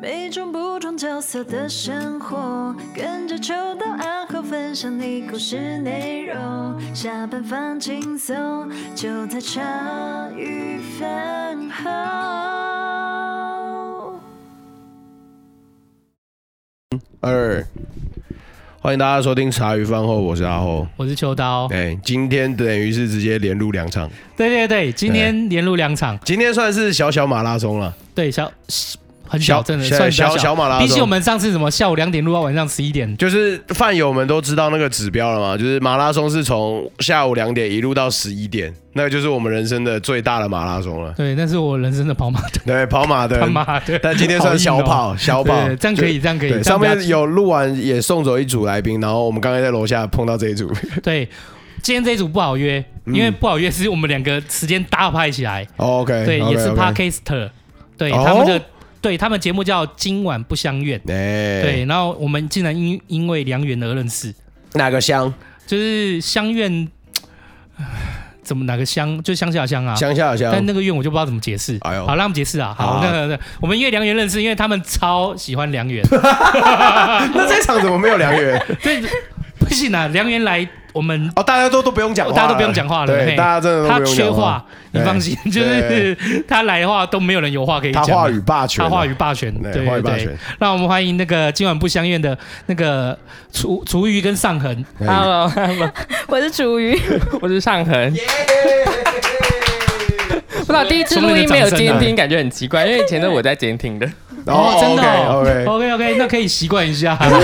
每种不同角色的生活，跟着秋刀暗号分享你故事内容。下班放轻松，就在茶余饭后。二，欢迎大家收听茶余饭后，我是阿后，我是秋刀。哎，今天等于是直接连录两场。对对对，今天连录两场，今天算是小小马拉松了。对，小。很小，真的算小小马拉松。比起我们上次什么下午两点录到晚上十一点，就是饭友们都知道那个指标了嘛，就是马拉松是从下午两点一路到十一点，那个就是我们人生的最大的马拉松了。对，那是我人生的跑马灯。对，跑马灯。跑马灯。但今天算小跑，小跑，这样可以，这样可以。上面有录完也送走一组来宾，然后我们刚才在楼下碰到这一组。对，今天这一组不好约，因为不好约是我们两个时间搭拍起来。OK。对，也是 Podcaster，对他们的。对他们节目叫今晚不相怨，欸、对，然后我们竟然因因为良缘而认识，哪个乡？就是相怨，怎么哪个乡？就乡下乡啊，乡下乡。但那个怨我就不知道怎么解释。哎呦，好，让我们解释啊。好，那个那我们因为良缘认识，因为他们超喜欢良缘。那这场怎么没有良缘？对，不行啊，良缘来。我们哦，大家都都不用讲话，大家都不用讲话了。对，大家真的都不用讲话。他缺话，你放心，就是他来的话都没有人有话可以讲。他话语霸权，他话语霸权，对对对。让我们欢迎那个今晚不相怨的那个厨厨余跟尚恒。Hello，我是厨余，我是尚恒。不知道第一次录音没有监听，感觉很奇怪，因为以前都我在监听的。哦，真的，OK OK，那可以习惯一下。好像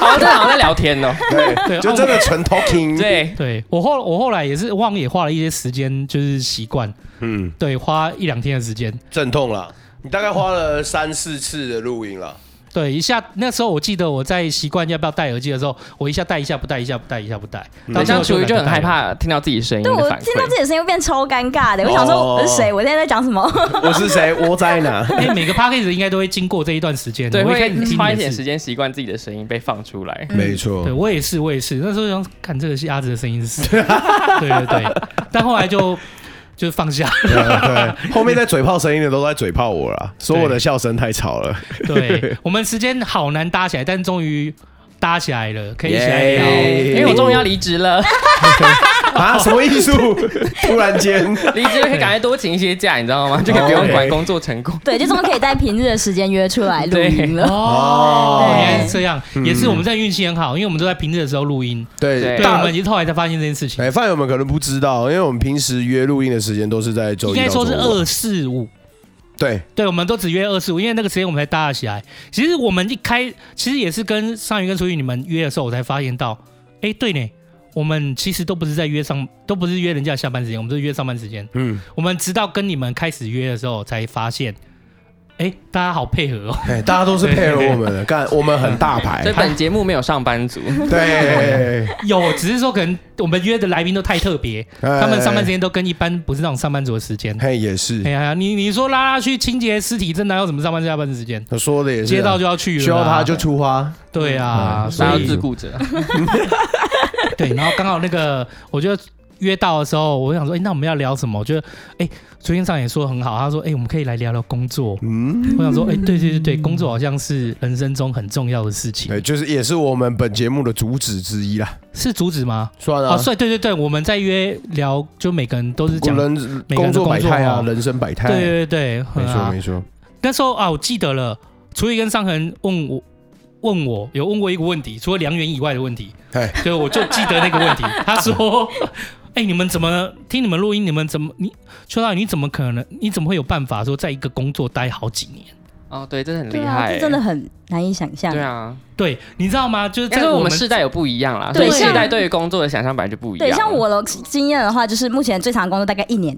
好像在聊天哦。对对，就真的纯 talking。对对，我后我后来也是忘也花了一些时间，就是习惯。嗯，对，花一两天的时间。阵痛了，你大概花了三四次的录音了。对，一下那时候我记得我在习惯要不要戴耳机的时候，我一下戴一下不戴，一下不戴，一下不戴。好像楚瑜就很害怕听到自己声音。对，我听到自己的声音会变超尴尬的。我想说我是谁？我现在在讲什么？我是谁？我在哪？因为每个 podcast 应该都会经过这一段时间，对，会花一点时间习惯自己的声音被放出来。没错，对我也是，我也是。那时候想看这个是鸭子的声音是谁？对对对，但后来就。就是放下，对，后面在嘴炮声音的都在嘴炮我了，说我的笑声太吵了。对，我们时间好难搭起来，但终于。搭起来了，可以一起来聊，因为我终于要离职了。啊？什么艺术？突然间离职可以赶快多请一些假，你知道吗？就可以不用管工作成功。对，就终于可以在平日的时间约出来录音了。哦，原来是这样，也是我们在运气很好，因为我们都在平日的时候录音。对对，我们已经后来才发现这件事情。哎，饭友们可能不知道，因为我们平时约录音的时间都是在周一。应该说是二四五。对对，我们都只约二十五，因为那个时间我们才搭得起来。其实我们一开，其实也是跟尚恒跟厨余你们约的时候，我才发现到，哎，对呢，我们其实都不是在约上，都不是约人家下班时间，我们是约上班时间。嗯，我们直到跟你们开始约的时候，才发现。哎，大家好配合哦！哎，大家都是配合我们的，干我们很大牌。所以本节目没有上班族，对，有，只是说可能我们约的来宾都太特别，他们上班时间都跟一般不是那种上班族的时间。嘿，也是。哎呀，你你说拉拉去清洁尸体，真的要怎么上班下班的时间？他说的也是，接到就要去，需要他就出发。对啊，所以要自顾着。对，然后刚好那个，我觉得。约到的时候，我想说，哎、欸，那我们要聊什么？我觉得，哎、欸，昨天上也说很好，他说，哎、欸，我们可以来聊聊工作。嗯，我想说，哎、欸，对对对对，工作好像是人生中很重要的事情。对，就是也是我们本节目的主旨之一啦。是主旨吗？算了、啊，哦，对对对，我们在约聊，就每个人都是讲人工作百态啊，人生百态。对对对，没错没错。那时候啊，我记得了，厨余跟尚恒问我问我有问过一个问题，除了良缘以外的问题，对，所以我就记得那个问题。他说。哎、欸，你们怎么听你们录音？你们怎么你秋刀，你怎么可能？你怎么会有办法说在一个工作待好几年？哦，对，这很厉害、欸，这真的很难以想象。对啊，对，你知道吗？就是在我们世代有不一样啦，对，世代对于工作的想象本来就不一样。对，像我的经验的话，就是目前最长的工作大概一年。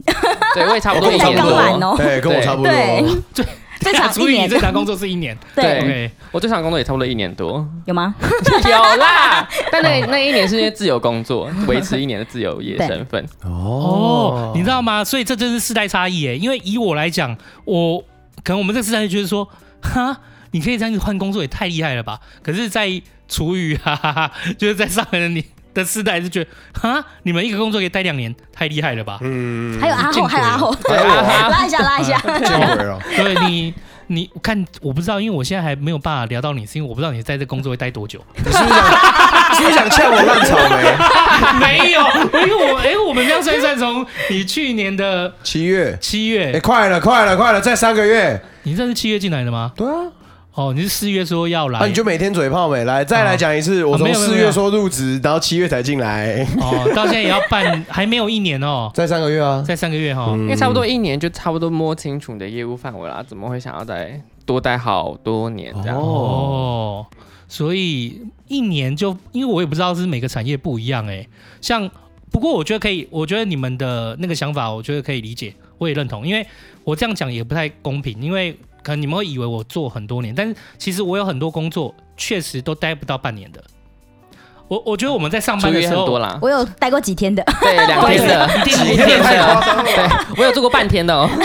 对，我也差不多 一年多。对，跟我差不多。对。最 长一年，最长工作是一年。对，我最长工作也差不多一年多。有吗？有啦，但那那一年是因为自由工作，维持一年的自由业身份。哦，你知道吗？所以这就是世代差异诶。因为以我来讲，我可能我们这个世代就觉得说，哈，你可以这样子换工作，也太厉害了吧？可是，在厨余哈哈哈，就是在上海的你。的世代是觉得，哈，你们一个工作可以待两年，太厉害了吧？嗯，还有阿后，还有阿后，拉一下，拉一下，见鬼了！对你，你看，我不知道，因为我现在还没有办法聊到你，是因为我不知道你在这工作会待多久。你是不是想，是不是想呛我烂草莓？没有，因为我哎，我们这样算一算，从你去年的七月，七月，哎，快了，快了，快了，再三个月。你这是七月进来的吗？对啊。哦，你是四月说要来，啊，你就每天嘴炮没来，再来讲一次。我从四月说入职，然后七月才进来。哦，到现在也要办，还没有一年哦。再三个月啊，再三个月哈，因为差不多一年就差不多摸清楚你的业务范围啦，怎么会想要再多待好多年这样？哦，所以一年就，因为我也不知道是每个产业不一样哎。像不过我觉得可以，我觉得你们的那个想法，我觉得可以理解，我也认同。因为我这样讲也不太公平，因为。可能你们会以为我做很多年，但是其实我有很多工作确实都待不到半年的。我我觉得我们在上班的时候，我有待过几天的，对，两天的，一定一天的，对，我有做过半天的哦。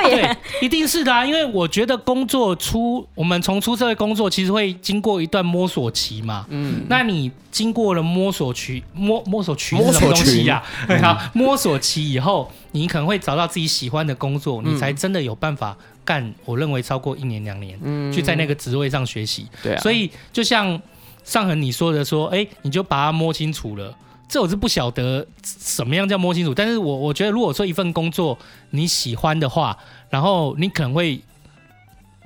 对，一定是的啊，因为我觉得工作出，我们从出社会工作，其实会经过一段摸索期嘛。嗯，那你经过了摸索期，摸摸索期是什么东西呀？对啊，摸索期以后，你可能会找到自己喜欢的工作，你才真的有办法干。我认为超过一年两年，嗯，去在那个职位上学习。对啊，所以就像。上恒，你说的说，哎、欸，你就把它摸清楚了。这我是不晓得什么样叫摸清楚，但是我我觉得，如果说一份工作你喜欢的话，然后你可能会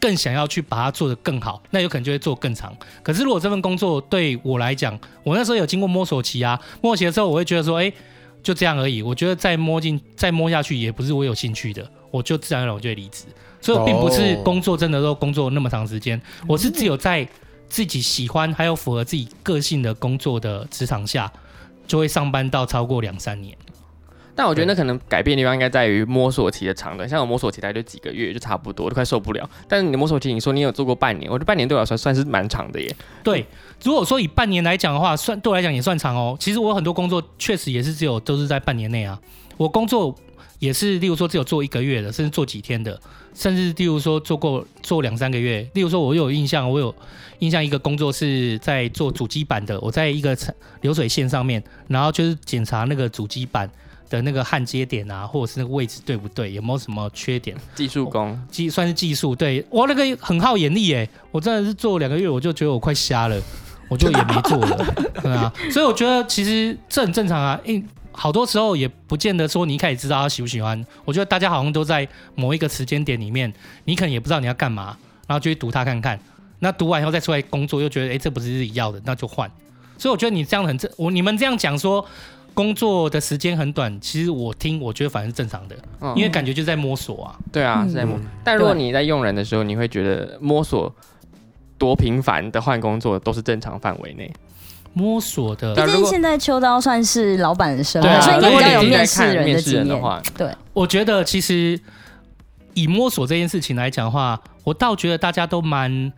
更想要去把它做得更好，那有可能就会做更长。可是如果这份工作对我来讲，我那时候有经过摸索期啊，摸索期的时候，我会觉得说，哎、欸，就这样而已。我觉得再摸进再摸下去也不是我有兴趣的，我就自然而然我就会离职。所以我并不是工作真的都工作那么长时间，我是只有在。自己喜欢还有符合自己个性的工作的职场下，就会上班到超过两三年。但我觉得那可能改变的地方应该在于摸索期的长短，像我摸索期大概就几个月就差不多，都快受不了。但是你的摸索期，你说你有做过半年，我觉得半年对我来说算是蛮长的耶。对，如果说以半年来讲的话，算对我来讲也算长哦。其实我有很多工作确实也是只有都是在半年内啊，我工作。也是，例如说只有做一个月的，甚至做几天的，甚至例如说做过做两三个月。例如说，我有印象，我有印象一个工作是在做主机板的，我在一个流水线上面，然后就是检查那个主机板的那个焊接点啊，或者是那个位置对不对，有没有什么缺点。技术工，技算是技术，对，我那个很耗眼力诶，我真的是做两个月，我就觉得我快瞎了，我就也没做了，对啊，所以我觉得其实这很正常啊，因好多时候也不见得说你一开始知道他喜不喜欢，我觉得大家好像都在某一个时间点里面，你可能也不知道你要干嘛，然后就去读他看看，那读完以后再出来工作又觉得哎，这不是自己要的，那就换。所以我觉得你这样很正，我你们这样讲说工作的时间很短，其实我听我觉得反正是正常的，嗯、因为感觉就在摸索啊。对啊，是在摸。嗯、但如果你在用人的时候，你会觉得摸索多频繁的换工作都是正常范围内。摸索的，毕竟现在秋刀算是老板的身所以你比较有面试人的经验。对，我觉得其实以摸索这件事情来讲的话，我倒觉得大家都蛮。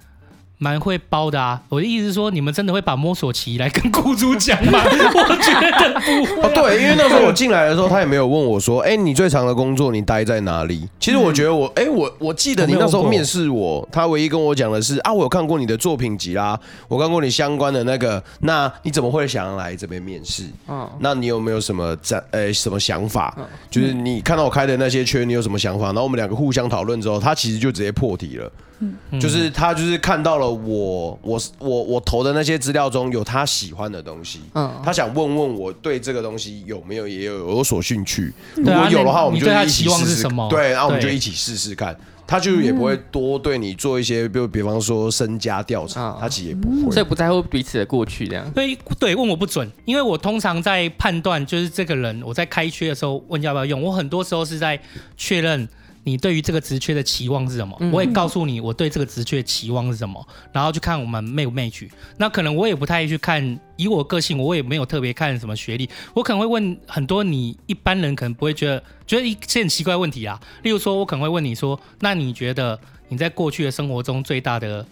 蛮会包的啊！我的意思是说，你们真的会把摸索期来跟雇主讲吗？我觉得不会、对，因为那时候我进来的时候，他也没有问我说：“哎、欸，你最长的工作你待在哪里？”其实我觉得我，哎、欸，我我记得你那时候面试我，他唯一跟我讲的是：“啊，我有看过你的作品集啦，我看过你相关的那个，那你怎么会想要来这边面试？嗯，那你有没有什么在呃、欸、什么想法？就是你看到我开的那些圈，你有什么想法？然后我们两个互相讨论之后，他其实就直接破题了。嗯，就是他就是看到了我我我我投的那些资料中有他喜欢的东西，嗯，他想问问我对这个东西有没有也有有所兴趣，如果有的话，我们就一起试试。对，然后我们就一起试试看，他就也不会多对你做一些，比如比方说身家调查，他其实也不会，所以不在乎彼此的过去这样。所以对，问我不准，因为我通常在判断就是这个人，我在开缺的时候问要不要用，我很多时候是在确认。你对于这个职缺的期望是什么？我也告诉你我对这个职缺的期望是什么，然后去看我们 match 不 match。那可能我也不太去看，以我个性，我也没有特别看什么学历。我可能会问很多你一般人可能不会觉得觉得一些很奇怪问题啊。例如说，我可能会问你说：“那你觉得你在过去的生活中最大的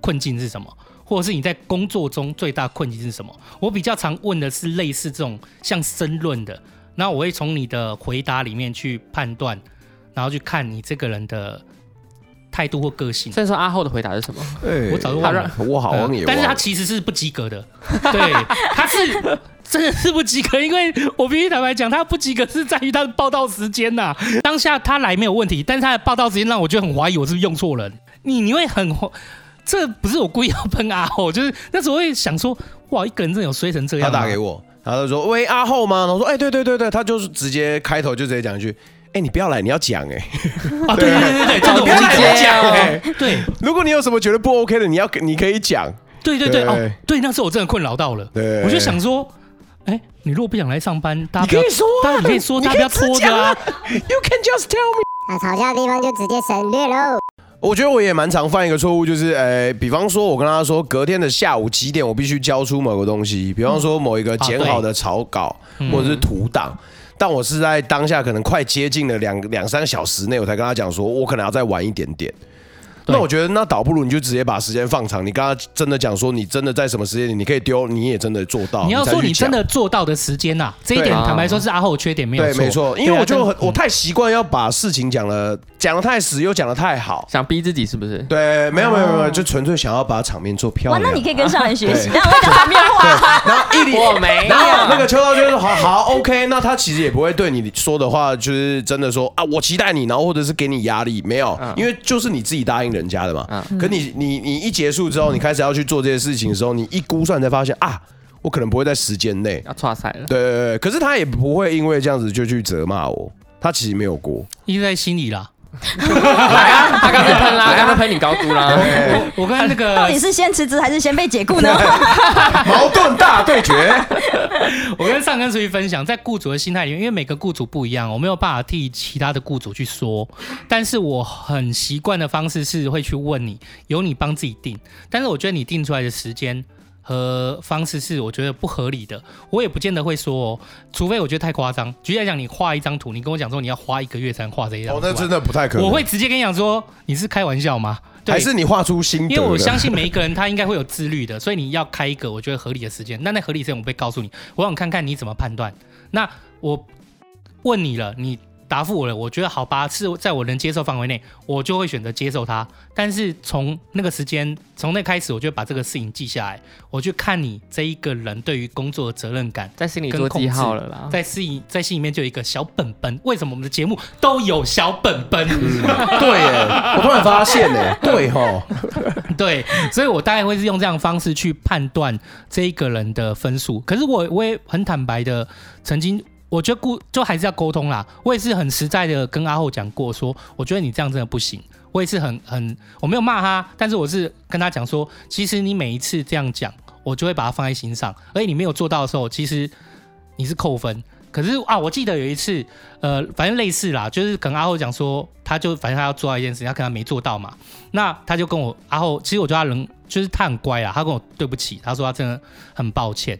困境是什么？或者是你在工作中最大困境是什么？”我比较常问的是类似这种像申论的，那我会从你的回答里面去判断。然后去看你这个人的态度或个性。所以说阿后的回答是什么？欸、我早就忘了，我好像也忘了。但是他其实是不及格的。对，他是真的是不及格，因为我必须坦白讲，他不及格是在于他的报道时间呐、啊。当下他来没有问题，但是他的报道时间让我觉得很怀疑，我是不是用错人？你你会很，这不是我故意要喷阿后，就是那时候会想说，哇，一个人真的有衰成这样。他打给我，他就说喂阿后吗？然后我说哎、欸、对对对对，他就是直接开头就直接讲一句。哎、欸，你不要来，你要讲哎、欸。啊，对对对对，这个我直接讲哎。对，如果你有什么觉得不 OK 的，你要你可以讲。对对对，对哦，对，那时候我真的困扰到了。对，我就想说，哎、欸，你如果不想来上班，大家不要你可以说、啊，大家你可以说，大家不要拖着啊。You can just tell me。那吵架的地方就直接省略喽。我觉得我也蛮常犯一个错误，就是，诶、欸，比方说，我跟他说，隔天的下午几点我必须交出某个东西，比方说某一个剪好的草稿、嗯、或者是图档。但我是在当下可能快接近了两两三个小时内，我才跟他讲说，我可能要再晚一点点。那我觉得那倒不如你就直接把时间放长。你刚刚真的讲说你真的在什么时间点你可以丢，你也真的做到。你要说你真的做到的时间呐、啊，这一点坦白说是阿后缺点没有错。对，没错，因为我就很我太习惯要把事情讲了讲的太死又讲的太好，想逼自己是不是？对，没有没有没有，就纯粹想要把场面做漂亮。哇，那你可以跟上人学习，然后讲场面话。然后一理我没有，然后那个秋刀就说好好 OK，那他其实也不会对你说的话就是真的说啊，我期待你，然后或者是给你压力，没有，因为就是你自己答应人家的嘛。可你你你一结束之后，你开始要去做这些事情的时候，你一估算才发现啊，我可能不会在时间内。要剉赛了。对对对，可是他也不会因为这样子就去责骂我，他其实没有过，因为在心里啦。来啊，他刚才喷啦，刚才喷你高估啦。我跟那个到底是先辞职还是先被解雇呢？矛盾大对决。我跟上根出去分享，在雇主的心态里面，因为每个雇主不一样，我没有办法替其他的雇主去说。但是我很习惯的方式是会去问你，由你帮自己定。但是我觉得你定出来的时间。和方式是我觉得不合理的，我也不见得会说哦，除非我觉得太夸张。举例来讲，你画一张图，你跟我讲说你要花一个月才能画这一张图，哦，那真的不太可能。我会直接跟你讲说，你是开玩笑吗？对，还是你画出心得？因为我相信每一个人他应该会有自律的，所以你要开一个我觉得合理的时间。那那合理时间我会告诉你，我想看看你怎么判断。那我问你了，你。答复我了，我觉得好吧，是在我能接受范围内，我就会选择接受他。但是从那个时间，从那开始，我就把这个事情记下来，我去看你这一个人对于工作的责任感，在心里做记号了啦。在心在心里面就有一个小本本。为什么我们的节目都有小本本？嗯、对耶，我突然发现呢，对哈，对，所以我大概会是用这样的方式去判断这一个人的分数。可是我我也很坦白的，曾经。我觉得顾就还是要沟通啦。我也是很实在的跟阿后讲过，说我觉得你这样真的不行。我也是很很，我没有骂他，但是我是跟他讲说，其实你每一次这样讲，我就会把它放在心上。而且你没有做到的时候，其实你是扣分。可是啊，我记得有一次，呃，反正类似啦，就是跟阿后讲说，他就反正他要做到一件事情，他可能没做到嘛。那他就跟我阿后，其实我觉得他人就是他很乖啊，他跟我对不起，他说他真的很抱歉。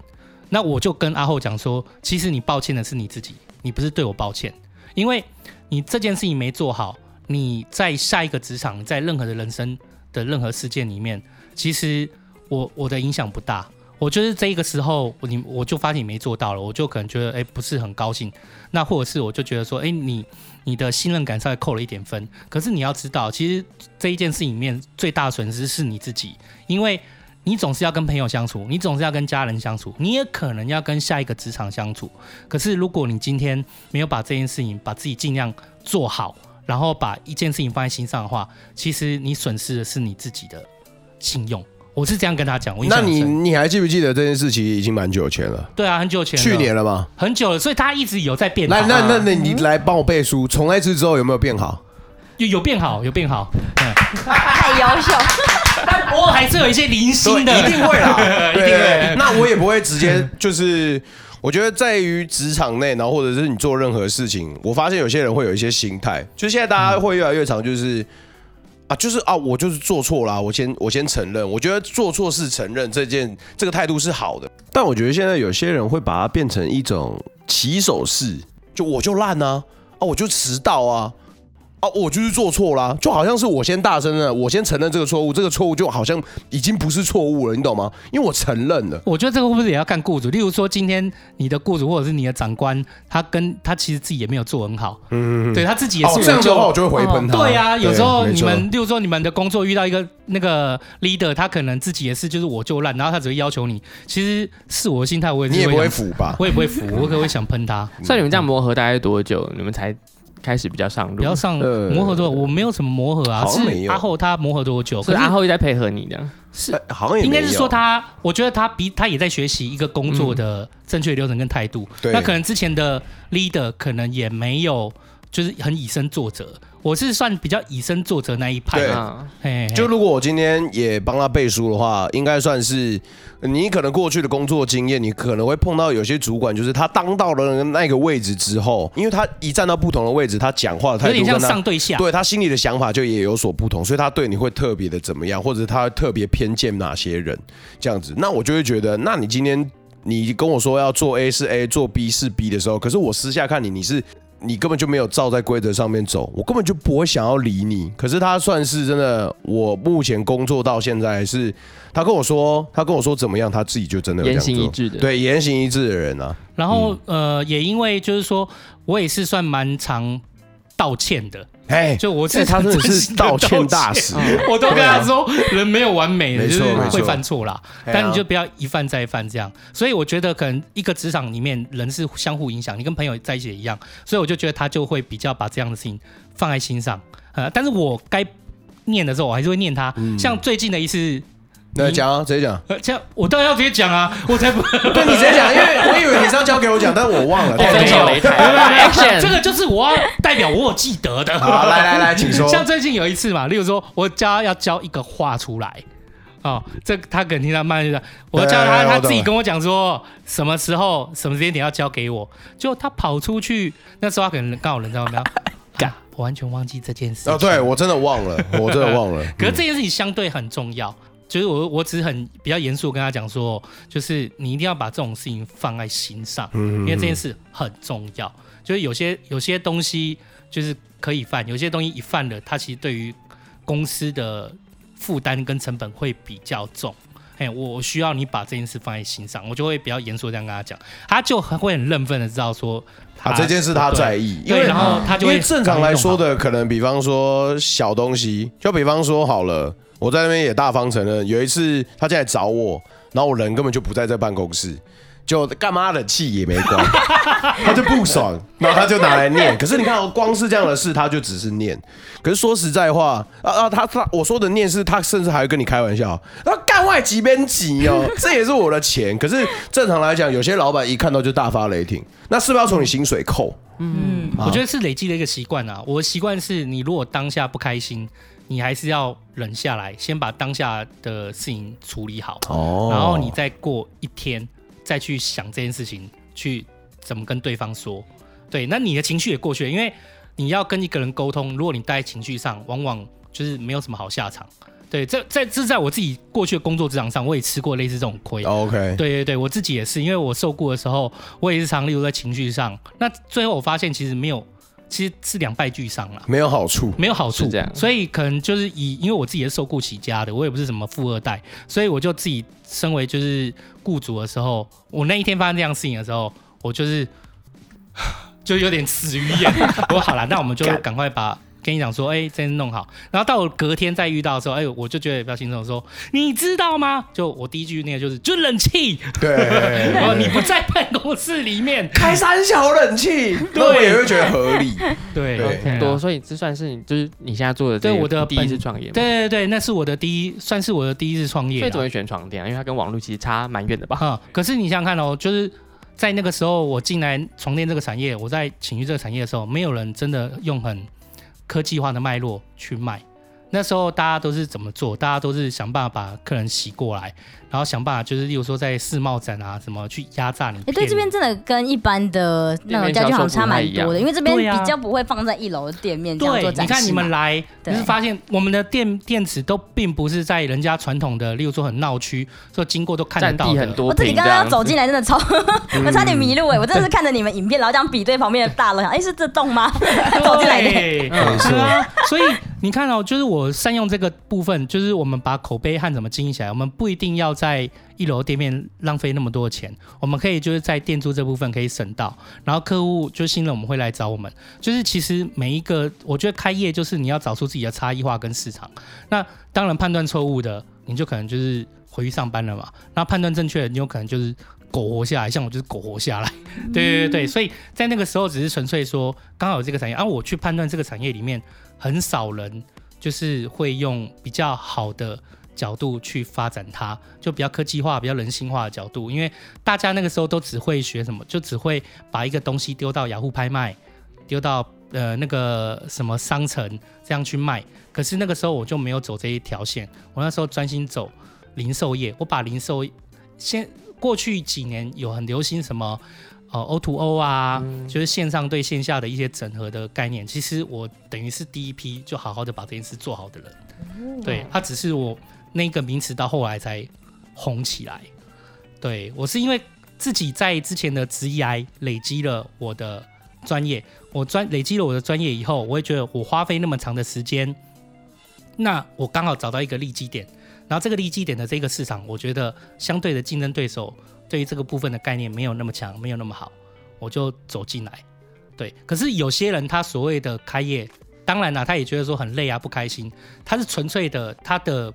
那我就跟阿后讲说，其实你抱歉的是你自己，你不是对我抱歉，因为你这件事情没做好，你在下一个职场，在任何的人生的任何事件里面，其实我我的影响不大，我就是这一个时候，你我就发现你没做到了，我就可能觉得哎不是很高兴，那或者是我就觉得说，哎你你的信任感稍微扣了一点分，可是你要知道，其实这一件事里面最大的损失是你自己，因为。你总是要跟朋友相处，你总是要跟家人相处，你也可能要跟下一个职场相处。可是，如果你今天没有把这件事情把自己尽量做好，然后把一件事情放在心上的话，其实你损失的是你自己的信用。我是这样跟他讲。我那你你还记不记得这件事情已经蛮久前了？对啊，很久前，去年了吗？很久了，所以他一直有在变好。来，那那那你来帮我背书，从那次之后有没有变好？有有变好，有变好。嗯，太优秀。但我还是有一些零星的，一定会啦，一定会。那我也不会直接就是，我觉得在于职场内，然后或者是你做任何事情，我发现有些人会有一些心态，就现在大家会越来越常就是啊，就是啊，我就是做错了，我先 我先承认，我觉得做错事承认这件这个态度是好的，但我觉得现在有些人会把它变成一种起手式，就我就烂啊，啊我就迟到啊。啊，我就是做错啦，就好像是我先大声了，我先承认这个错误，这个错误就好像已经不是错误了，你懂吗？因为我承认了。我觉得这个会不会也要看雇主？例如说，今天你的雇主或者是你的长官，他跟他其实自己也没有做很好，嗯，对他自己也是、哦、这样的话，我就会回喷他。对啊，有时候你们，例如说你们的工作遇到一个那个 leader，他可能自己也是就是我就烂，然后他只会要求你，其实是我的心态，我也是你也不会服吧？我也不会服，我可能会想喷他。像你们这样磨合大概多久？你们才？开始比较上路，比较上磨合多，我没有什么磨合啊，是阿后他磨合多久？可是阿后也在配合你的，是好像应该是说他，我觉得他比他也在学习一个工作的正确流程跟态度。那可能之前的 leader 可能也没有，就是很以身作则。我是算比较以身作则那一派啊。就如果我今天也帮他背书的话，应该算是你可能过去的工作经验，你可能会碰到有些主管，就是他当到了那个位置之后，因为他一站到不同的位置，他讲话的态度有点像上对下，对他心里的想法就也有所不同，所以他对你会特别的怎么样，或者他特别偏见哪些人这样子，那我就会觉得，那你今天你跟我说要做 A 是 A，做 B 是 B 的时候，可是我私下看你，你是。你根本就没有照在规则上面走，我根本就不会想要理你。可是他算是真的，我目前工作到现在是，他跟我说，他跟我说怎么样，他自己就真的言行一致的，对，言行一致的人啊。然后、嗯、呃，也因为就是说我也是算蛮常道歉的。哎，就我这他真的是道歉大师，我都跟他说，人没有完美的，就是会犯错啦。但你就不要一犯再犯这样。所以我觉得可能一个职场里面人是相互影响，你跟朋友在一起也一样。所以我就觉得他就会比较把这样的事情放在心上。呃，但是我该念的时候，我还是会念他。像最近的一次。那讲啊，直接讲。呃，这样我当然要直接讲啊，我才不。对，你直接讲，因为 我以为你是要交给我讲，但是我忘了。没有，没有。这个就是我要代表我有记得的。好，来来来，请说。像最近有一次嘛，例如说我教他要教一个画出来，哦，这他可能听他慢慢讲，我教他，他自己跟我讲说什么时候、什么时间点要交给我，就他跑出去，那时候他可能刚好人在外面，干，我完全忘记这件事。哦，对我真的忘了，我真的忘了。可是这件事情相对很重要。就是我，我只是很比较严肃跟他讲说，就是你一定要把这种事情放在心上，因为这件事很重要。就是有些有些东西就是可以犯，有些东西一犯了，它其实对于公司的负担跟成本会比较重。哎，我需要你把这件事放在心上，我就会比较严肃这样跟他讲，他就很会很认份的知道说，啊，这件事他在意，因为然后他就会正常来说的，可能比方说小东西，就比方说好了。我在那边也大方承认，有一次他进来找我，然后我人根本就不在这办公室，就干嘛的气也没关，他就不爽，然后他就拿来念。可是你看，哦光是这样的事，他就只是念。可是说实在话，啊啊，他他我说的念是，他甚至还会跟你开玩笑，那干外几边急哦，这也是我的钱。可是正常来讲，有些老板一看到就大发雷霆，那是不是要从你薪水扣？嗯，啊、我觉得是累积的一个习惯啊。我的习惯是你如果当下不开心。你还是要忍下来，先把当下的事情处理好，哦，然后你再过一天再去想这件事情，去怎么跟对方说。对，那你的情绪也过去了，因为你要跟一个人沟通，如果你待在情绪上，往往就是没有什么好下场。对，这在这在我自己过去的工作职场上，我也吃过类似这种亏。OK，对对对，我自己也是，因为我受雇的时候，我也是常例如在情绪上，那最后我发现其实没有。其实是两败俱伤了，没有好处，没有好处，这样，所以可能就是以，因为我自己也是受雇起家的，我也不是什么富二代，所以我就自己身为就是雇主的时候，我那一天发生这样事情的时候，我就是 就有点死鱼眼，我说好了，那我们就赶快把。跟你讲说，哎、欸，真弄好。然后到我隔天再遇到的时候，哎、欸，我就觉得比较轻松，说你知道吗？就我第一句那个就是，就冷气。对，然后你不在办公室里面开三小冷气，对，我也会觉得合理。对，对对多，所以这算是就是你现在做的这，对我的第一次创业。对对对，那是我的第一，算是我的第一次创业。所以怎么会选床垫啊？因为它跟网络其实差蛮远的吧？哈、嗯，可是你想想看哦，就是在那个时候我进来床垫这个产业，我在情绪这个产业的时候，没有人真的用很。科技化的脉络去卖，那时候大家都是怎么做？大家都是想办法把客人洗过来，然后想办法就是，例如说在世贸展啊什么去压榨你。哎、欸，对，这边真的跟一般的那种家具行差蛮多的，因为这边比较不会放在一楼的店面这样做展示。对，你看你们来，就是发现我们的电电池都并不是在人家传统的，例如说很闹区，说经过都看得到的。很多。我自己刚刚走进来真的超，嗯、我差点迷路哎！我真的是看着你们影片，然后这样比对旁边的大楼，想哎是这栋吗？走进来的。对，没错。所以你看哦，就是我。我善用这个部分，就是我们把口碑和怎么经营起来。我们不一定要在一楼店面浪费那么多钱，我们可以就是在店租这部分可以省到。然后客户就信任我们会来找我们。就是其实每一个，我觉得开业就是你要找出自己的差异化跟市场。那当然判断错误的，你就可能就是回去上班了嘛。那判断正确的，你有可能就是苟活下来。像我就是苟活下来。对对对对，所以在那个时候只是纯粹说刚好有这个产业，而、啊、我去判断这个产业里面很少人。就是会用比较好的角度去发展它，就比较科技化、比较人性化的角度。因为大家那个时候都只会学什么，就只会把一个东西丢到雅虎拍卖，丢到呃那个什么商城这样去卖。可是那个时候我就没有走这一条线，我那时候专心走零售业。我把零售先过去几年有很流行什么。哦，O to O 啊，嗯、就是线上对线下的一些整合的概念。其实我等于是第一批就好好的把这件事做好的人。嗯、对，他只是我那个名词到后来才红起来。对，我是因为自己在之前的职涯累积了我的专业，我专累积了我的专业以后，我会觉得我花费那么长的时间，那我刚好找到一个利基点，然后这个利基点的这个市场，我觉得相对的竞争对手。对于这个部分的概念没有那么强，没有那么好，我就走进来。对，可是有些人他所谓的开业，当然啦，他也觉得说很累啊，不开心。他是纯粹的，他的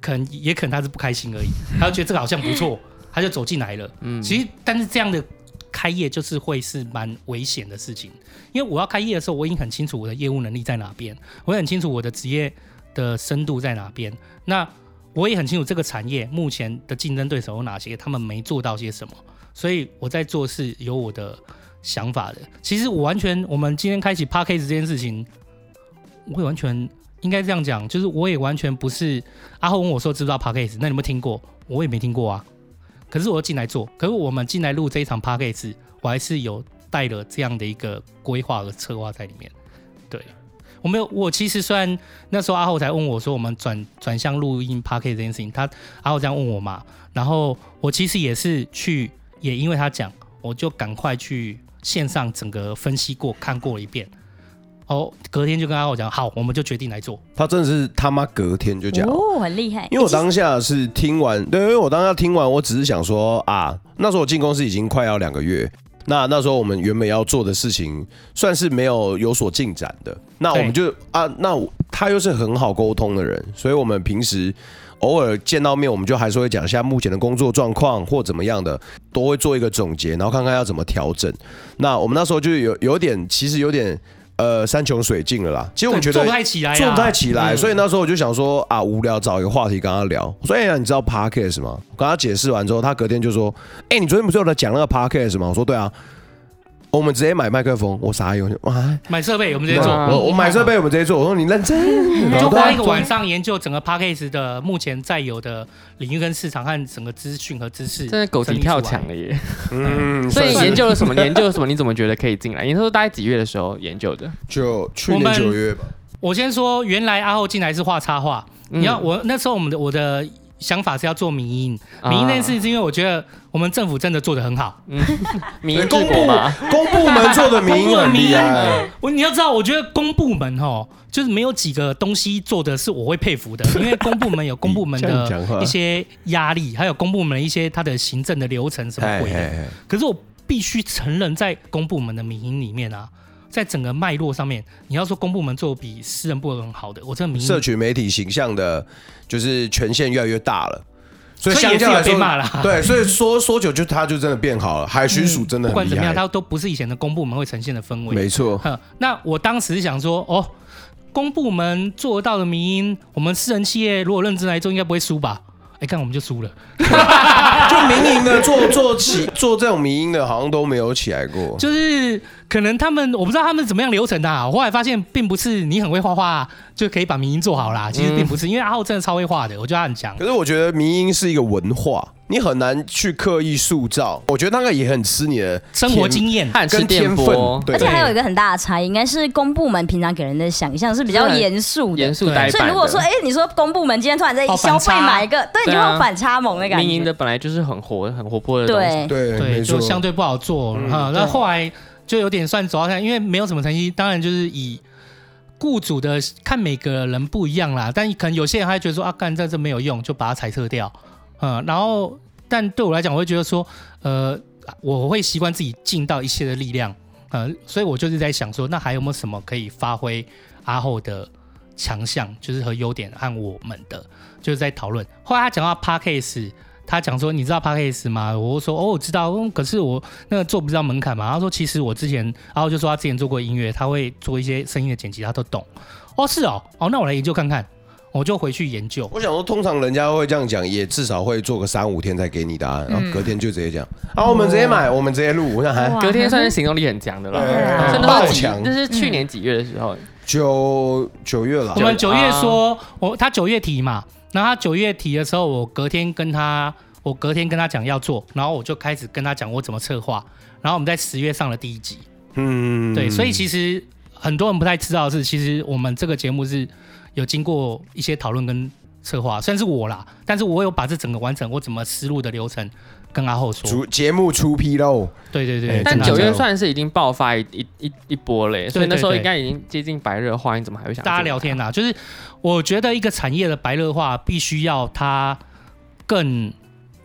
可能也可能他是不开心而已，他就觉得这个好像不错，他就走进来了。嗯，其实但是这样的开业就是会是蛮危险的事情，因为我要开业的时候，我已经很清楚我的业务能力在哪边，我也很清楚我的职业的深度在哪边。那我也很清楚这个产业目前的竞争对手有哪些，他们没做到些什么，所以我在做事有我的想法的。其实我完全，我们今天开启 Podcast 这件事情，我会完全应该这样讲，就是我也完全不是阿后问我说知不知道 Podcast，那你有没有听过？我也没听过啊。可是我进来做，可是我们进来录这一场 Podcast，我还是有带了这样的一个规划和策划在里面，对。我没有，我其实虽然那时候阿后才问我说，我们转转向录音 Podcast 这件事情，他阿后这样问我嘛，然后我其实也是去，也因为他讲，我就赶快去线上整个分析过看过了一遍，哦，隔天就跟阿浩讲，好，我们就决定来做。他真的是他妈隔天就讲，哦，很厉害。因为我当下是听完，对，因为我当下听完，我只是想说啊，那时候我进公司已经快要两个月。那那时候我们原本要做的事情算是没有有所进展的，那我们就啊，那他又是很好沟通的人，所以我们平时偶尔见到面，我们就还是会讲一下目前的工作状况或怎么样的，都会做一个总结，然后看看要怎么调整。那我们那时候就有有点，其实有点。呃，山穷水尽了啦。其实我觉得做不太起来，做不太起来，所以那时候我就想说啊，无聊找一个话题跟他聊。我说哎呀，你知道 Podcast 吗？我跟他解释完之后，他隔天就说，哎，你昨天不是有在讲那个 Podcast 吗？我说对啊。我们直接买麦克风，我啥有？哇，买设备我们直接做。我我买设备我们直接做。我说你认真，就花一个晚上研究整个 p a c k a g e 的目前在有的领域跟市场和整个资讯和知识。真的狗急跳墙了耶！嗯，所以研究了什么？研究了什么？你怎么觉得可以进来？你说大概几月的时候研究的？就去年九月吧。我先说，原来阿后进来是画插画。你要我那时候我们的我的。想法是要做民营，民营那件事是因为我觉得我们政府真的做的很好。嗯，民部公部门做的民营很厉害。我你要知道，我觉得公部门哦，就是没有几个东西做的是我会佩服的，因为公部门有公部门的一些压力，还有公部门一些它的行政的流程什么鬼的。可是我必须承认，在公部门的民营里面啊。在整个脉络上面，你要说公部门做比私人部门好的，我真的明。社群媒体形象的，就是权限越来越大了，所以相较来说，对，所以说说久就他就真的变好了。海巡署真的不管怎么样，他都不是以前的公部门会呈现的氛围。没错。那我当时想说，哦，公部门做到的民营，我们私人企业如果认真来做，应该不会输吧？哎，看我们就输了。就民营的做做起做这种民营的，好像都没有起来过。就是可能他们我不知道他们怎么样流程的、啊。我后来发现，并不是你很会画画就可以把民营做好啦。其实并不是，因为阿浩真的超会画的，我觉得他很强。可是我觉得民营是一个文化，你很难去刻意塑造。我觉得那个也很吃你的生活经验跟天分。而且还有一个很大的差异，应该是公部门平常给人的想象是比较严肃、严肃呆板。所以如果说，哎，你说公部门今天突然在消费买一个，对，你就会反差萌的感觉。民营的本来就是很活、很活泼的东西，对对，就相对不好做啊。那后来。就有点算走到看，因为没有什么成绩，当然就是以雇主的看每个人不一样啦。但可能有些人还觉得说啊，干这这没有用，就把它裁撤掉。嗯，然后但对我来讲，我会觉得说，呃，我会习惯自己尽到一切的力量。呃，所以我就是在想说，那还有没有什么可以发挥阿后的强项，就是和优点和我们的，就是在讨论。后来他讲到 Podcast 他讲说：“你知道 Podcast 吗？”我说：“哦，我知道。可是我那个做不知道门槛嘛。”他说：“其实我之前，然后就说他之前做过音乐，他会做一些声音的剪辑，他都懂。”哦，是哦，哦，那我来研究看看。我就回去研究。我想说，通常人家会这样讲，也至少会做个三五天才给你答案，然后隔天就直接讲。好，我们直接买，我们直接录。我想还隔天算是行动力很强的了，爆强。这是去年几月的时候？九九月了。我们九月说，我他九月提嘛。然后他九月提的时候，我隔天跟他，我隔天跟他讲要做，然后我就开始跟他讲我怎么策划，然后我们在十月上了第一集，嗯，对，所以其实很多人不太知道的是，其实我们这个节目是有经过一些讨论跟策划，虽然是我啦，但是我有把这整个完成我怎么思路的流程跟阿后说。节目出批喽，对对对，但九月算是已经爆发一一一一波嘞，所以那时候应该已经接近白热化，你怎么还会想大家聊天呐？就是我觉得一个产业的白热化必须要它更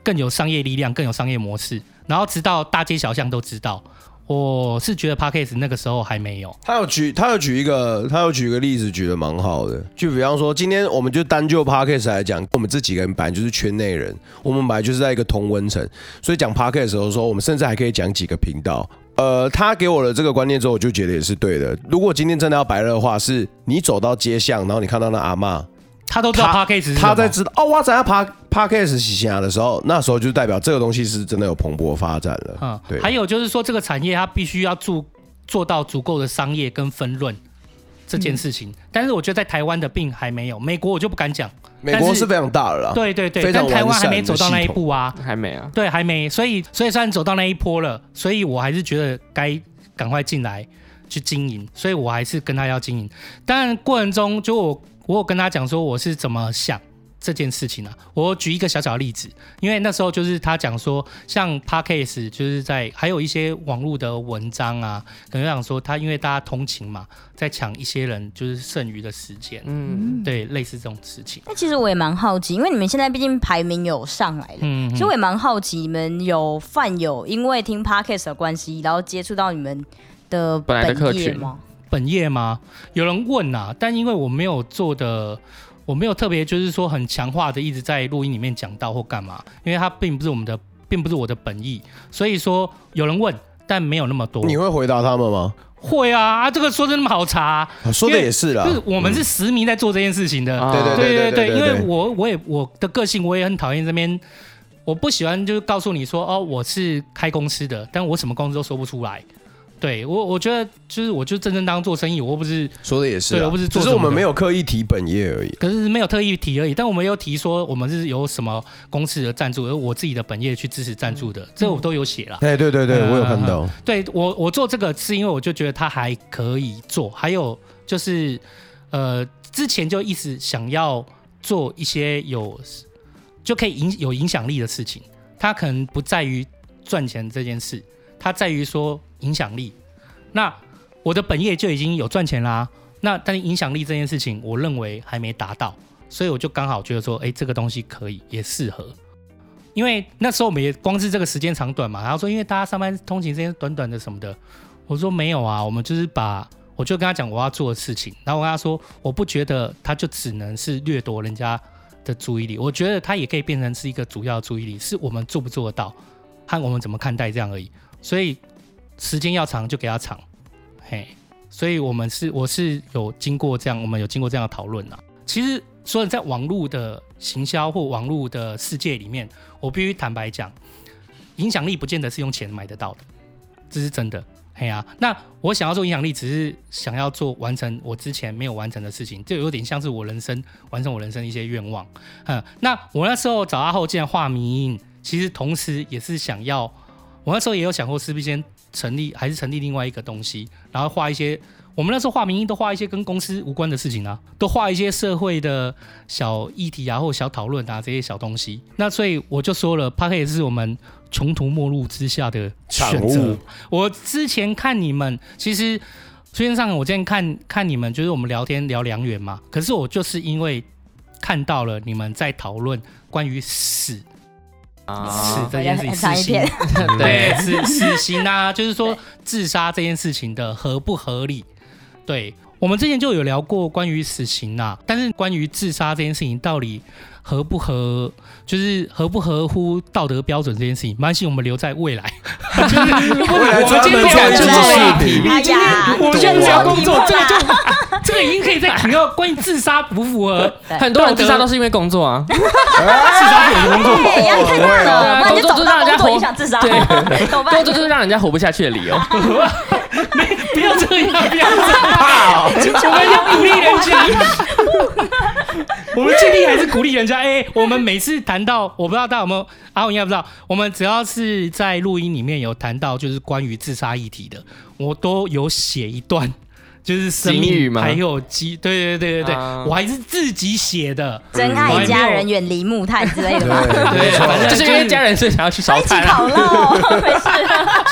更有商业力量，更有商业模式，然后直到大街小巷都知道。我是觉得 Podcast 那个时候还没有。他有举，他有举一个，他有举一个例子，举得蛮好的。就比方说，今天我们就单就 Podcast 来讲，我们这几个人本来就是圈内人，我们本来就是在一个同温层，所以讲 Podcast 的时候说，我们甚至还可以讲几个频道。呃，他给我的这个观念之后，我就觉得也是对的。如果今天真的要白热的话，是你走到街巷，然后你看到那阿嬷。他都知道 Podcast，他在知道哦，我在他 Podcast 起家的时候，那时候就代表这个东西是真的有蓬勃发展了。嗯，对。还有就是说，这个产业它必须要做做到足够的商业跟分润这件事情。嗯、但是我觉得在台湾的并还没有，美国我就不敢讲。美国是非常大了啦，对对对，但台湾还没走到那一步啊，还没啊，对，还没。所以所以虽然走到那一波了，所以我还是觉得该赶快进来去经营，所以我还是跟他要经营。当然过程中就我。我有跟他讲说我是怎么想这件事情啊。我举一个小小的例子，因为那时候就是他讲说，像 p a c k a g e 就是在还有一些网络的文章啊，可能想说他因为大家通勤嘛，在抢一些人就是剩余的时间，嗯，对，类似这种事情。那其实我也蛮好奇，因为你们现在毕竟排名有上来了，嗯，其实我也蛮好奇，你们有饭友因为听 p a c k a g e 的关系，然后接触到你们的本业吗？本业吗？有人问呐、啊，但因为我没有做的，我没有特别就是说很强化的一直在录音里面讲到或干嘛，因为它并不是我们的，并不是我的本意，所以说有人问，但没有那么多。你会回答他们吗？会啊，啊这个说的那么好查、啊，说的也是啦，就是我们是实名在做这件事情的，对对对对对，因为我我也我的个性我也很讨厌这边，我不喜欢就是告诉你说哦我是开公司的，但我什么公司都说不出来。对我，我觉得就是，我就正正当做生意，我又不是说的也是，对，我不是做，只是我们没有刻意提本业而已。可是没有特意提而已，但我们又提说我们是有什么公司的赞助，而我自己的本业去支持赞助的，这我都有写了。对对对对，我有看到。对我，我做这个是因为我就觉得它还可以做，还有就是呃，之前就一直想要做一些有就可以影有影响力的事情，它可能不在于赚钱这件事。它在于说影响力，那我的本业就已经有赚钱啦、那但是影响力这件事情，我认为还没达到，所以我就刚好觉得说，哎，这个东西可以也适合，因为那时候我们也光是这个时间长短嘛，然后说因为大家上班通勤时间短短的什么的，我说没有啊，我们就是把我就跟他讲我要做的事情，然后我跟他说，我不觉得他就只能是掠夺人家的注意力，我觉得他也可以变成是一个主要注意力，是我们做不做得到，和我们怎么看待这样而已。所以时间要长就给他长，嘿，所以我们是我是有经过这样，我们有经过这样的讨论啊。其实所以在网络的行销或网络的世界里面，我必须坦白讲，影响力不见得是用钱买得到的，这是真的。嘿呀、啊，那我想要做影响力，只是想要做完成我之前没有完成的事情，就有点像是我人生完成我人生的一些愿望。嗯，那我那时候找阿后进来画迷因，其实同时也是想要，我那时候也有想过是不是先成立，还是成立另外一个东西，然后画一些。我们那时候画迷因都画一些跟公司无关的事情啊，都画一些社会的小议题啊，或小讨论啊这些小东西。那所以我就说了，Podcast 是我们穷途末路之下的选择。我之前看你们，其实实际上我之前看看你们，就是我们聊天聊良缘嘛。可是我就是因为看到了你们在讨论关于死。啊，死这件事情，死刑，对，死死刑啊，就是说自杀这件事情的合不合理？对，我们之前就有聊过关于死刑啊，但是关于自杀这件事情到底合不合，就是合不合乎道德标准这件事情，没关系，我们留在未来。就 是未来我们今天讲就是视频，哎呀，我们现在工作这个就这个已经可以在谈到关于自杀不符合，很多人自杀都是因为工作啊，自杀是工作，压力太大了，工作就是让人家活，对，工作就是让人家活不下去的理由。没，不要这样，不要这样，怕哦，我们要鼓励人家，我们尽力还是鼓励人家。哎、欸，我们每次谈到，我不知道大家有没有，啊，我应该不知道，我们只要是在录音里面有谈到，就是关于自杀议题的，我都有写一段。就是生命还有机，对对对对对，我还是自己写的。珍爱家人，远离木炭之类的嘛。对，反正就是因为家人，所以想要去烧炭。一起烤肉，没事。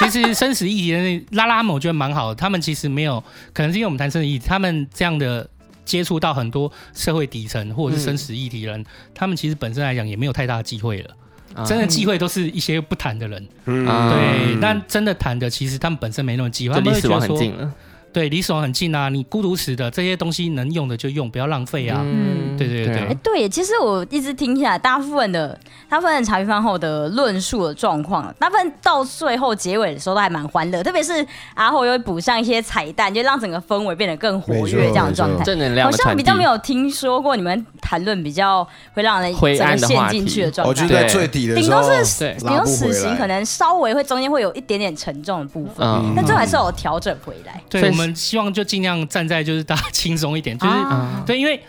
其实生死议题的那拉拉姆，我觉得蛮好的。他们其实没有，可能是因为我们谈生死议题，他们这样的接触到很多社会底层或者是生死议题的人，他们其实本身来讲也没有太大的机会了。真的机会都是一些不谈的人。嗯，对。但真的谈的，其实他们本身没那么机会，他们离死亡很近了。对，离手很近啊！你孤独死的这些东西能用的就用，不要浪费啊！嗯，对对对对。哎，对，其实我一直听下来，大部分的大部分茶余饭后的论述的状况，大部分到最后结尾的时候都还蛮欢乐，特别是阿后又会补上一些彩蛋，就让整个氛围变得更活跃这样的状态。正能量。好像比较没有听说过你们谈论比较会让人整个陷进去的状态。我觉得在最底的，顶多是顶多死刑可能稍微会中间会有一点点沉重的部分，但最后还是有调整回来。对，我们希望就尽量站在就是大家轻松一点，就是、啊、对，因为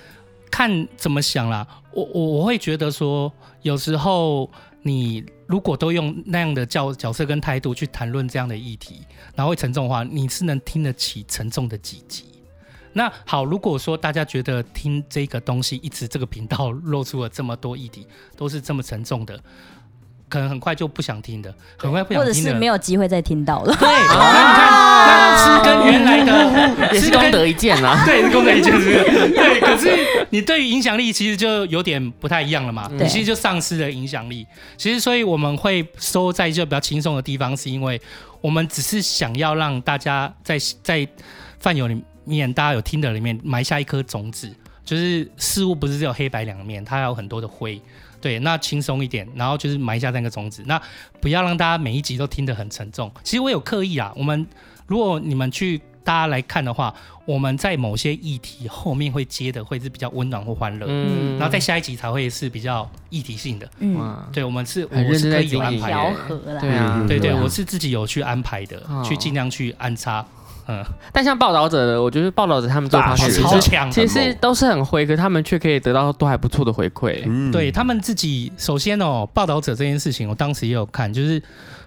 看怎么想啦。我我我会觉得说，有时候你如果都用那样的角角色跟态度去谈论这样的议题，然后会沉重的话，你是能听得起沉重的几集？那好，如果说大家觉得听这个东西，一直这个频道露出了这么多议题，都是这么沉重的。可能很快就不想听的，很快不想听的，或者是没有机会再听到了。对，那 你看，那是跟原来的 也是功德一件啊。对，是功德一件是。对，可是你对于影响力其实就有点不太一样了嘛。你其实就丧失了影响力。其实，所以我们会收在就比较轻松的地方，是因为我们只是想要让大家在在饭友里面，大家有听的里面埋下一颗种子，就是事物不是只有黑白两面，它还有很多的灰。对，那轻松一点，然后就是埋下那个种子，那不要让大家每一集都听得很沉重。其实我有刻意啊，我们如果你们去大家来看的话，我们在某些议题后面会接的会是比较温暖或欢乐，嗯，然后在下一集才会是比较议题性的，嗯，对，我们是我是可以有安排的，对啊，对对，我是自己有去安排的，去尽量去安插。嗯，但像报道者的，我觉得报道者他们做的超强，其实都是很灰，可他们却可以得到都还不错的回馈。嗯，对他们自己，首先哦，报道者这件事情，我当时也有看，就是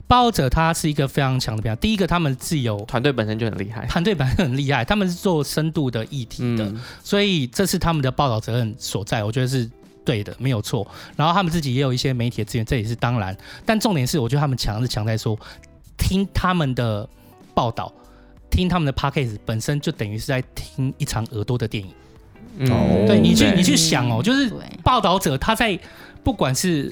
报道者他是一个非常强的表现。第一个，他们自有团队本身就很厉害，团队本身很厉害，他们是做深度的议题的，嗯、所以这是他们的报道责任所在，我觉得是对的，没有错。然后他们自己也有一些媒体的资源，这也是当然。但重点是，我觉得他们强是强在说，听他们的报道。听他们的 podcast 本身就等于是在听一场耳朵的电影。哦，对，你去你去想哦，就是报道者他在不管是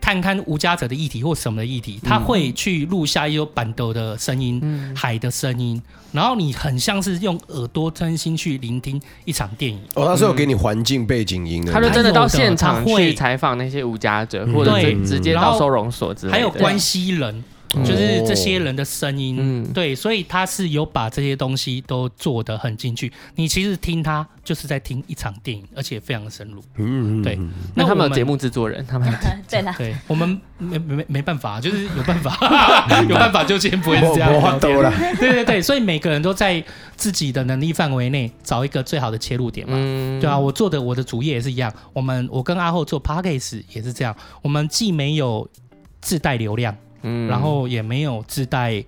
探勘无家者的议题或什么的议题，他会去录下一有板豆的声音、海的声音，然后你很像是用耳朵真心去聆听一场电影。哦，他是有给你环境背景音的，他就真的到现场去采访那些无家者，或者直接到收容所之类的，还有关系人。就是这些人的声音，嗯。对，所以他是有把这些东西都做得很进去。你其实听他就是在听一场电影，而且非常的深入。嗯对，那他们节目制作人，他们对啦，对我们没没没办法，就是有办法，有办法就先不会是这样我聊天。多了，对对对，所以每个人都在自己的能力范围内找一个最好的切入点嘛。嗯。对啊，我做的我的主业也是一样。我们我跟阿厚做 podcast 也是这样，我们既没有自带流量，嗯然后也没有自带，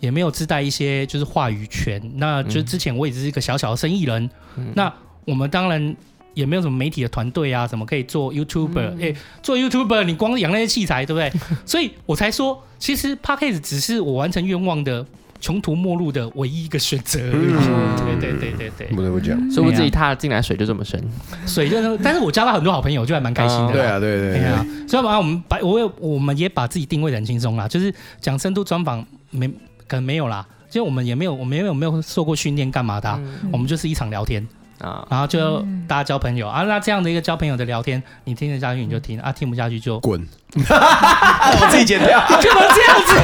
也没有自带一些就是话语权。那就之前我也只是一个小小的生意人，嗯那我们当然。也没有什么媒体的团队啊，什么可以做 YouTuber？哎、嗯做 YouTuber 你光养那些器材，对不对？所以我才说，其实 Podcast 只是我完成愿望的穷途末路的唯一一个选择。而已。嗯。对对对对对，不得不讲，所以我自己踏进来水就这么深。水就是，但是我交到很多好朋友，就还蛮开心的。啦。对啊，对对对。对啊，所以把我们把我也我们也把自己定位得很轻松啦，就是讲深度专访没可能没有啦，就我们也没有我们也没有没有受过训练干嘛的啊、我们就是一场聊天，啊，然后就大家交朋友啊，那这样的一个交朋友的聊天，你听得下去你就听啊，听不下去就滚！我自己剪掉。干嘛这样子？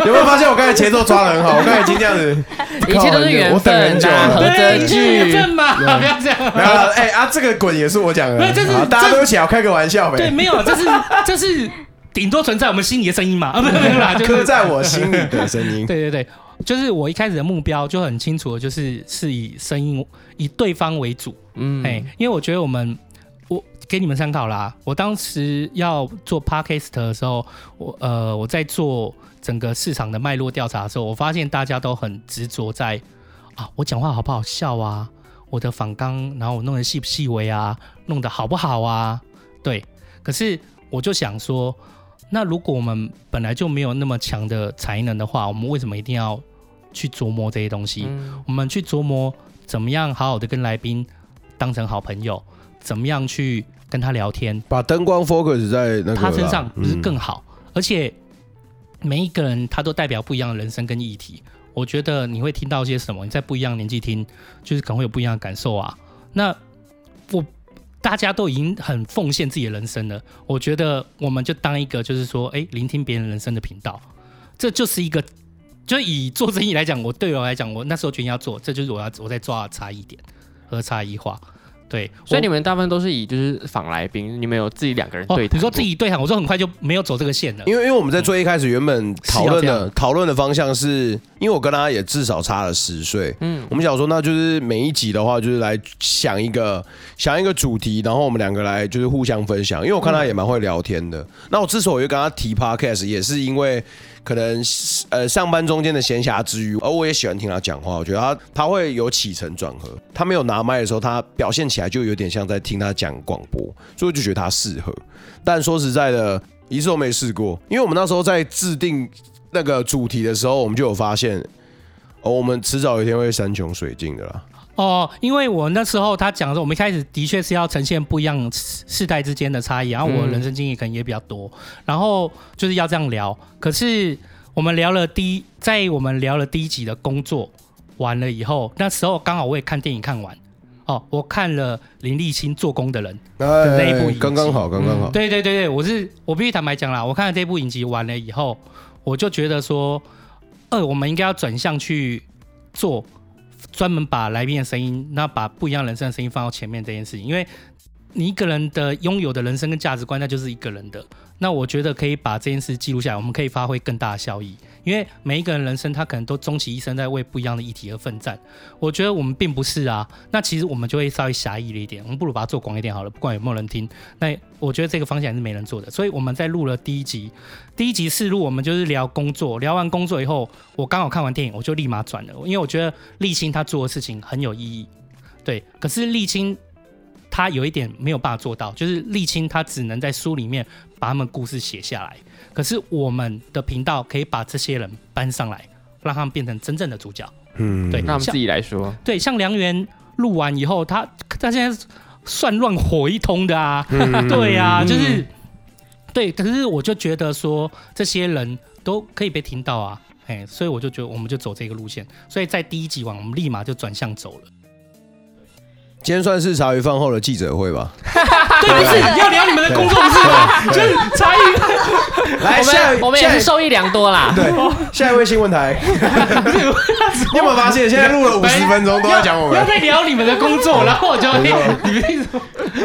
有没有发现我刚才节奏抓的很好？我刚才已经这样子，一切都是缘我等很久。合对，着你是缘剧。嘛，不要这样。没有啦，哎啊，这个滚也是我讲的，没有这是大家对不起啊，我开个玩笑呗对，没有，这是这是顶多存在我们心里的声音嘛，啊，没有没有啦，就是刻在我心里的声音。对对对，就是我一开始的目标就很清楚的，就是是以声音以对方为主，嗯哎、因为我觉得我们我给你们参考啦。我当时要做 podcast 的时候，我呃我在做整个市场的脉络调查的时候，我发现大家都很执着在啊，我讲话好不好笑啊，我的仿纲，然后我弄得细不细微啊，弄得好不好啊，对。可是我就想说，那如果我们本来就没有那么强的才能的话，我们为什么一定要去琢磨这些东西？嗯我们去琢磨怎么样好好的跟来宾当成好朋友，怎么样去跟他聊天，把灯光 focus 在那个他身上不是更嗯好？而且每一个人他都代表不一样的人生跟议题。我觉得你会听到些什么？你在不一样的年纪听，就是可能会有不一样的感受啊。那我大家都已经很奉献自己的人生了，我觉得我们就当一个就是说，哎，聆听别人人生的频道，这就是一个。就以做生意来讲，我对我来讲，我那时候决定要做，这就是我要我在抓的差异点和差异化。对，所以你们大部分都是以就是访来宾，你们有自己两个人哦，对。你说自己对谈，我说很快就没有走这个线了。因为因为我们在最一开始原本讨论的讨论的方向是，因为我跟他也至少差了十岁，嗯我们想说那就是每一集的话就是来想一个想一个主题，然后我们两个来就是互相分享。因为我看他也蛮会聊天的，那我之所以会跟他提 podcast，也是因为可能呃上班中间的闲暇之余，而我也喜欢听他讲话，我觉得他他会有起承转合。他没有拿麦的时候，他表现起来就有点像在听他讲广播，所以就觉得他适合。但说实在的，一次都没试过，因为我们那时候在制定那个主题的时候，我们就有发现，哦，我们迟早有一天会山穷水尽的啦。哦，因为我那时候他讲的时候，我们一开始的确是要呈现不一样世代之间的差异，然后我人生经历可能也比较多，然后就是要这样聊。可是我们聊了第一，在我们聊了第一集的工作完了以后，那时候刚好我也看电影看完，哦，我看了林立新做工的人，那一部影集刚刚好，刚刚好。对对对对，我是我必须坦白讲啦，我看了这部影集完了以后，我就觉得说，呃，我们应该要转向去做专门把来宾的声音，那把不一样人生的声音放到前面这件事情，因为你一个人的拥有的人生跟价值观，那就是一个人的。那我觉得可以把这件事记录下来，我们可以发挥更大的效益。因为每一个人人生，他可能都终其一生在为不一样的议题而奋战。我觉得我们并不是啊，那其实我们就会稍微狭义了一点，我们不如把它做广一点好了，不管有没有人听。那我觉得这个方向是没人做的，所以我们在录了第一集，第一集试录，我们就是聊工作，聊完工作以后，我刚好看完电影，我就立马转了，因为我觉得沥青他做的事情很有意义。对，可是沥青他有一点没有办法做到，就是沥青他只能在书里面把他们故事写下来。可是我们的频道可以把这些人搬上来，让他们变成真正的主角。嗯，对，那我们自己来说，对，像梁元录完以后，他他现在算乱火一通的啊，嗯对啊，就是对。可是我就觉得说，这些人都可以被听到啊，哎，所以我就觉得我们就走这个路线。所以在第一集完，我们立马就转向走了。今天算是茶余饭后的记者会吧？对，不是要聊你们的工作不是吗？就是茶余。来，我下们我们也是受益良多啦。对，下一位新闻台。你有没有发现，现在录了五十分钟都在讲我们？要在聊你们的工作，然后我就哎，你们？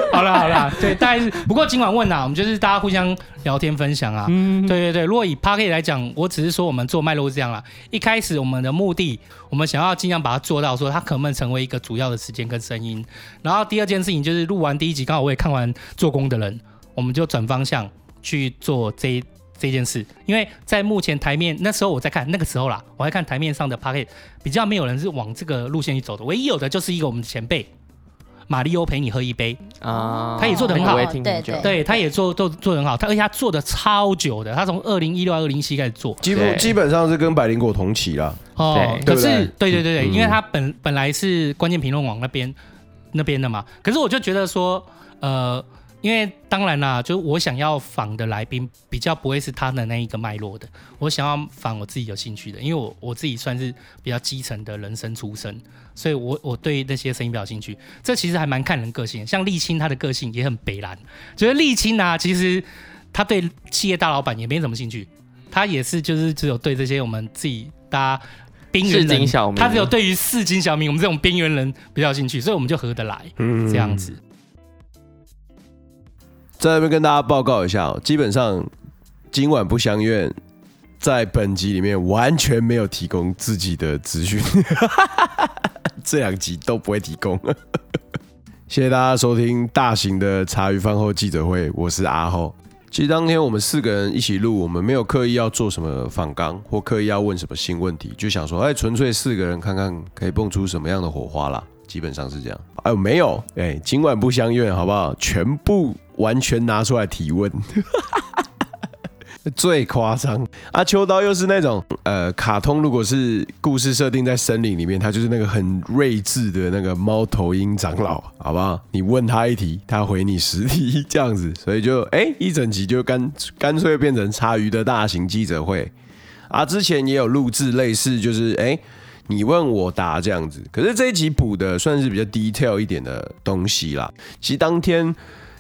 好了好了，对，大概是。不过今晚问呐，我们就是大家互相聊天分享啊。嗯，对对对。如果以 Podcast 来讲，我只是说我们做脉络是这样啦。一开始我们的目的，我们想要尽量把它做到，说它可不可能成为一个主要的时间跟声音。然后第二件事情就是录完第一集，刚好我也看完《做工的人》，我们就转方向去做这这件事。因为在目前台面那时候我在看那个时候啦，我在看台面上的 p a c k e t 比较没有人是往这个路线去走的，唯一有的就是一个我们的前辈。马里欧陪你喝一杯。啊，他也做的很好，对对对，他也做做做得很好，他而且他做的超久的，他从二零一六二零一七开始做，基本基本上是跟百灵果同期啦。哦，可是对对？对对，因为他本本来是关键评论网那边那边的嘛，可是我就觉得说，呃。因为当然啦，就是我想要访的来宾比较不会是他的那一个脉络的，我想要访我自己有兴趣的，因为我我自己算是比较基层的人生出身，所以我我对那些声音比较兴趣。这其实还蛮看人个性，像沥青他的个性也很北蓝，觉得沥青啊，其实他对企业大老板也没什么兴趣，他也是就是只有对这些我们自己大家边缘人，他只有对于市井小民我们这种边缘人比较兴趣，所以我们就合得来，嗯，这样子。在这边跟大家报告一下哦，基本上今晚不相怨，在本集里面完全没有提供自己的资讯，这两集都不会提供。谢谢大家收听大型的茶余饭后记者会，我是阿浩。其实当天我们四个人一起录，我们没有刻意要做什么访纲，或刻意要问什么新问题，就想说，哎，纯粹四个人看看可以蹦出什么样的火花啦。基本上是这样。哎，没有，哎，今晚不相怨，好不好？全部。完全拿出来提问，最夸张。啊，秋刀又是那种呃，卡通如果是故事设定在森林里面，他就是那个很睿智的那个猫头鹰长老，好不好？你问他一题，他回你十题，这样子，所以就哎、一整集就干干脆变成茶余的大型记者会。啊，之前也有录制类似，就是哎、你问我答这样子。可是这一集补的算是比较 detail 一点的东西啦。其实当天。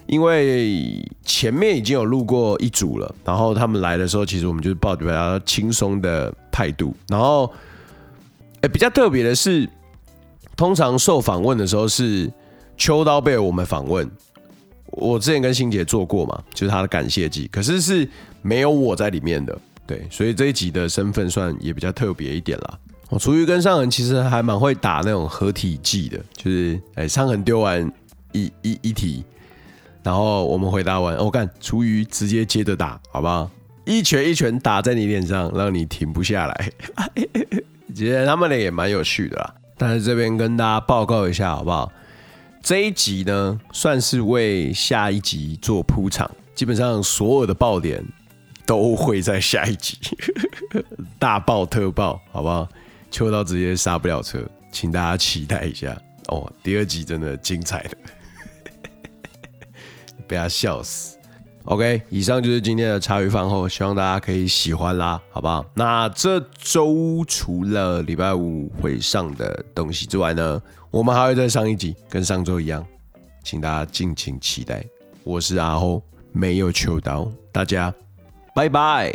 因为前面已经有录过一组了，然后他们来的时候，其实我们就是抱着比较轻松的态度。然后，哎，比较特别的是，通常受访问的时候是秋刀被我们访问。我之前跟欣姐做过嘛，就是他的感谢祭，可是是没有我在里面的。对，所以这一集的身份算也比较特别一点啦。我厨余跟上人其实还蛮会打那种合体技的，就是哎，上人丢完一一一题。然后我们回答完，我看厨余直接接着打，好不好？一拳一拳打在你脸上，让你停不下来。其实他们也蛮有趣的啦。但是这边跟大家报告一下，好不好？这一集呢，算是为下一集做铺场，基本上所有的爆点都会在下一集，大爆特爆，好不好？秋刀直接刹不了车，请大家期待一下哦。第二集真的精彩的。被他笑死。OK，以上就是今天的茶余饭后，希望大家可以喜欢啦，好不好？那这周除了礼拜五会上的东西之外呢，我们还会再上一集，跟上周一样，请大家敬请期待。我是阿后，没有秋刀，大家拜拜。